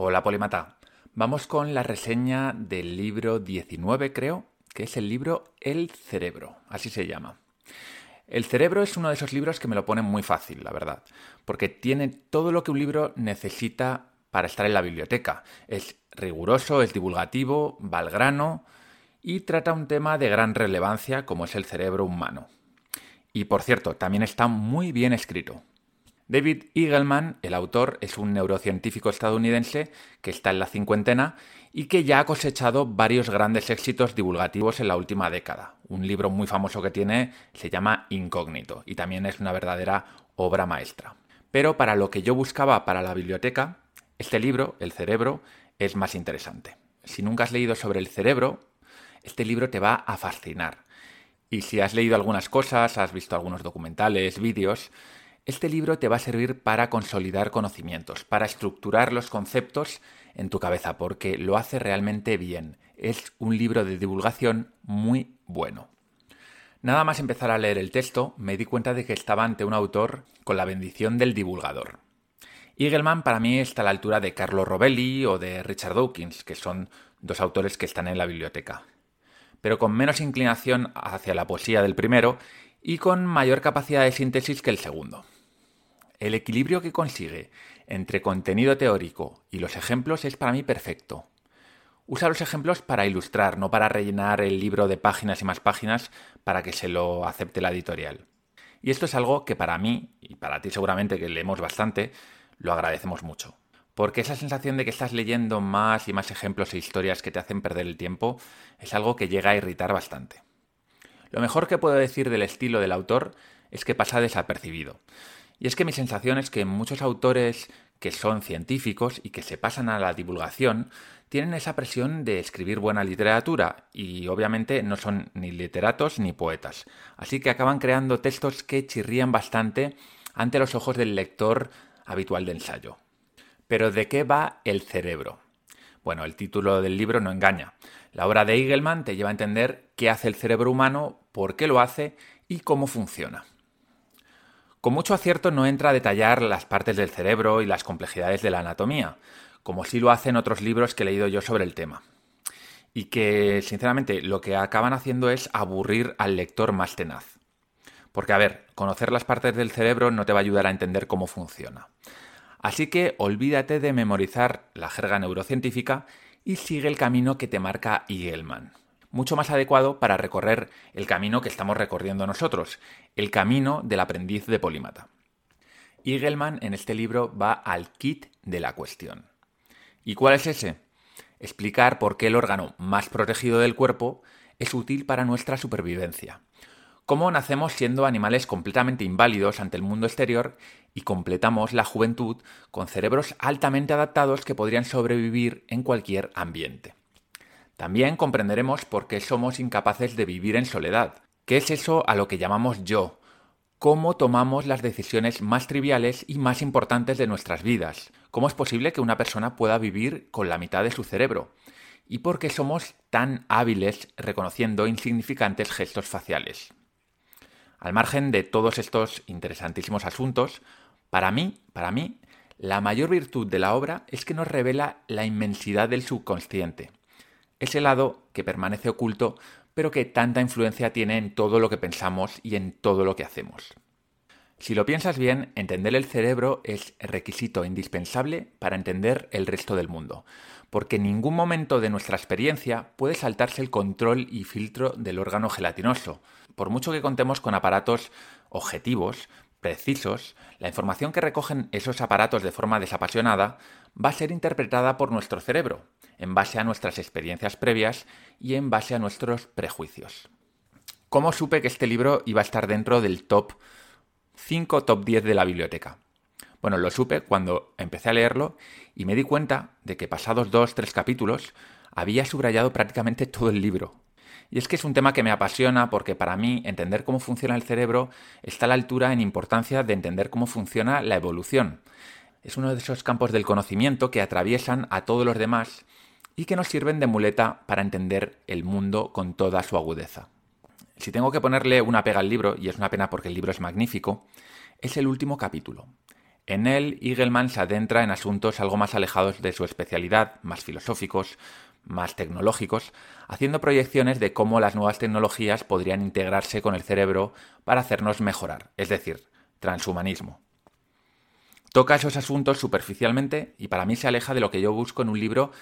Hola Polimata. Vamos con la reseña del libro 19, creo, que es el libro El cerebro, así se llama. El cerebro es uno de esos libros que me lo ponen muy fácil, la verdad, porque tiene todo lo que un libro necesita para estar en la biblioteca. Es riguroso, es divulgativo, va al grano y trata un tema de gran relevancia como es el cerebro humano. Y por cierto, también está muy bien escrito. David Eagleman, el autor, es un neurocientífico estadounidense que está en la cincuentena y que ya ha cosechado varios grandes éxitos divulgativos en la última década. Un libro muy famoso que tiene se llama Incógnito y también es una verdadera obra maestra. Pero para lo que yo buscaba para la biblioteca, este libro, El cerebro, es más interesante. Si nunca has leído sobre el cerebro, este libro te va a fascinar. Y si has leído algunas cosas, has visto algunos documentales, vídeos, este libro te va a servir para consolidar conocimientos, para estructurar los conceptos en tu cabeza, porque lo hace realmente bien. Es un libro de divulgación muy bueno. Nada más empezar a leer el texto, me di cuenta de que estaba ante un autor con la bendición del divulgador. Eagleman para mí está a la altura de Carlo Rovelli o de Richard Dawkins, que son dos autores que están en la biblioteca, pero con menos inclinación hacia la poesía del primero y con mayor capacidad de síntesis que el segundo. El equilibrio que consigue entre contenido teórico y los ejemplos es para mí perfecto. Usa los ejemplos para ilustrar, no para rellenar el libro de páginas y más páginas para que se lo acepte la editorial. Y esto es algo que para mí, y para ti seguramente que leemos bastante, lo agradecemos mucho. Porque esa sensación de que estás leyendo más y más ejemplos e historias que te hacen perder el tiempo es algo que llega a irritar bastante. Lo mejor que puedo decir del estilo del autor es que pasa desapercibido. Y es que mi sensación es que muchos autores que son científicos y que se pasan a la divulgación tienen esa presión de escribir buena literatura y obviamente no son ni literatos ni poetas. Así que acaban creando textos que chirrían bastante ante los ojos del lector habitual de ensayo. Pero ¿de qué va el cerebro? Bueno, el título del libro no engaña. La obra de Eagleman te lleva a entender qué hace el cerebro humano, por qué lo hace y cómo funciona. Con mucho acierto no entra a detallar las partes del cerebro y las complejidades de la anatomía, como sí lo hacen otros libros que he leído yo sobre el tema. Y que, sinceramente, lo que acaban haciendo es aburrir al lector más tenaz. Porque, a ver, conocer las partes del cerebro no te va a ayudar a entender cómo funciona. Así que olvídate de memorizar la jerga neurocientífica y sigue el camino que te marca Eagleman mucho más adecuado para recorrer el camino que estamos recorriendo nosotros, el camino del aprendiz de polímata. Eagleman en este libro va al kit de la cuestión. ¿Y cuál es ese? Explicar por qué el órgano más protegido del cuerpo es útil para nuestra supervivencia. Cómo nacemos siendo animales completamente inválidos ante el mundo exterior y completamos la juventud con cerebros altamente adaptados que podrían sobrevivir en cualquier ambiente. También comprenderemos por qué somos incapaces de vivir en soledad. ¿Qué es eso a lo que llamamos yo? ¿Cómo tomamos las decisiones más triviales y más importantes de nuestras vidas? ¿Cómo es posible que una persona pueda vivir con la mitad de su cerebro? ¿Y por qué somos tan hábiles reconociendo insignificantes gestos faciales? Al margen de todos estos interesantísimos asuntos, para mí, para mí, la mayor virtud de la obra es que nos revela la inmensidad del subconsciente ese lado que permanece oculto, pero que tanta influencia tiene en todo lo que pensamos y en todo lo que hacemos. Si lo piensas bien, entender el cerebro es requisito indispensable para entender el resto del mundo, porque en ningún momento de nuestra experiencia puede saltarse el control y filtro del órgano gelatinoso. Por mucho que contemos con aparatos objetivos, precisos, la información que recogen esos aparatos de forma desapasionada va a ser interpretada por nuestro cerebro, en base a nuestras experiencias previas y en base a nuestros prejuicios. ¿Cómo supe que este libro iba a estar dentro del top 5, top 10 de la biblioteca? Bueno, lo supe cuando empecé a leerlo y me di cuenta de que pasados dos, tres capítulos había subrayado prácticamente todo el libro. Y es que es un tema que me apasiona porque para mí entender cómo funciona el cerebro está a la altura en importancia de entender cómo funciona la evolución. Es uno de esos campos del conocimiento que atraviesan a todos los demás y que nos sirven de muleta para entender el mundo con toda su agudeza. Si tengo que ponerle una pega al libro, y es una pena porque el libro es magnífico, es el último capítulo. En él, Igelman se adentra en asuntos algo más alejados de su especialidad, más filosóficos, más tecnológicos, haciendo proyecciones de cómo las nuevas tecnologías podrían integrarse con el cerebro para hacernos mejorar, es decir, transhumanismo. Toca esos asuntos superficialmente y para mí se aleja de lo que yo busco en un libro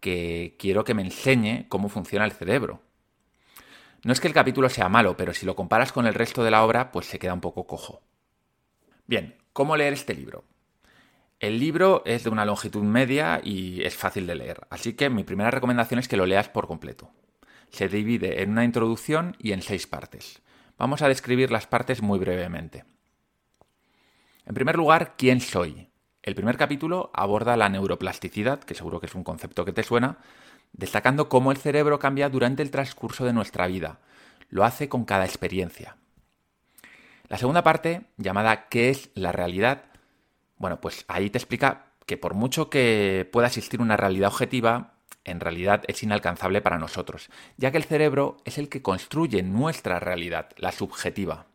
que quiero que me enseñe cómo funciona el cerebro. No es que el capítulo sea malo, pero si lo comparas con el resto de la obra, pues se queda un poco cojo. Bien, ¿cómo leer este libro? El libro es de una longitud media y es fácil de leer, así que mi primera recomendación es que lo leas por completo. Se divide en una introducción y en seis partes. Vamos a describir las partes muy brevemente. En primer lugar, ¿quién soy? El primer capítulo aborda la neuroplasticidad, que seguro que es un concepto que te suena, destacando cómo el cerebro cambia durante el transcurso de nuestra vida. Lo hace con cada experiencia. La segunda parte, llamada ¿Qué es la realidad?, bueno, pues ahí te explica que por mucho que pueda existir una realidad objetiva, en realidad es inalcanzable para nosotros, ya que el cerebro es el que construye nuestra realidad, la subjetiva.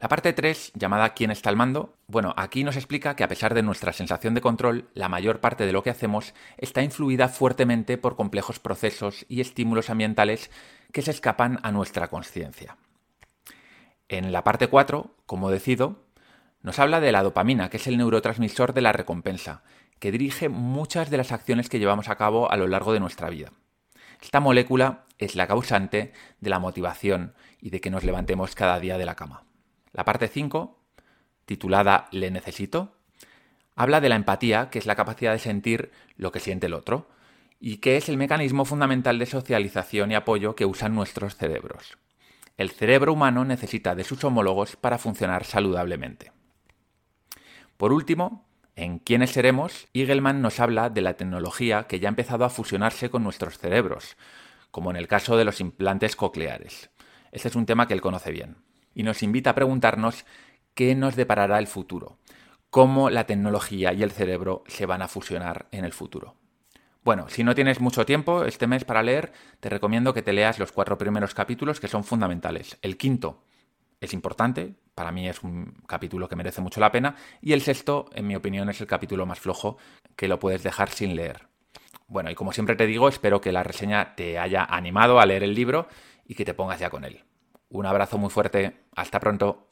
La parte 3, llamada ¿Quién está al mando? Bueno, aquí nos explica que a pesar de nuestra sensación de control, la mayor parte de lo que hacemos está influida fuertemente por complejos procesos y estímulos ambientales que se escapan a nuestra conciencia. En la parte 4, como decido, nos habla de la dopamina, que es el neurotransmisor de la recompensa, que dirige muchas de las acciones que llevamos a cabo a lo largo de nuestra vida. Esta molécula es la causante de la motivación y de que nos levantemos cada día de la cama. La parte 5, titulada Le necesito, habla de la empatía, que es la capacidad de sentir lo que siente el otro, y que es el mecanismo fundamental de socialización y apoyo que usan nuestros cerebros. El cerebro humano necesita de sus homólogos para funcionar saludablemente. Por último, en ¿Quiénes seremos? Igelman nos habla de la tecnología que ya ha empezado a fusionarse con nuestros cerebros, como en el caso de los implantes cocleares. Este es un tema que él conoce bien y nos invita a preguntarnos qué nos deparará el futuro, cómo la tecnología y el cerebro se van a fusionar en el futuro. Bueno, si no tienes mucho tiempo este mes para leer, te recomiendo que te leas los cuatro primeros capítulos que son fundamentales. El quinto es importante, para mí es un capítulo que merece mucho la pena, y el sexto, en mi opinión, es el capítulo más flojo que lo puedes dejar sin leer. Bueno, y como siempre te digo, espero que la reseña te haya animado a leer el libro y que te pongas ya con él. Un abrazo muy fuerte. Hasta pronto.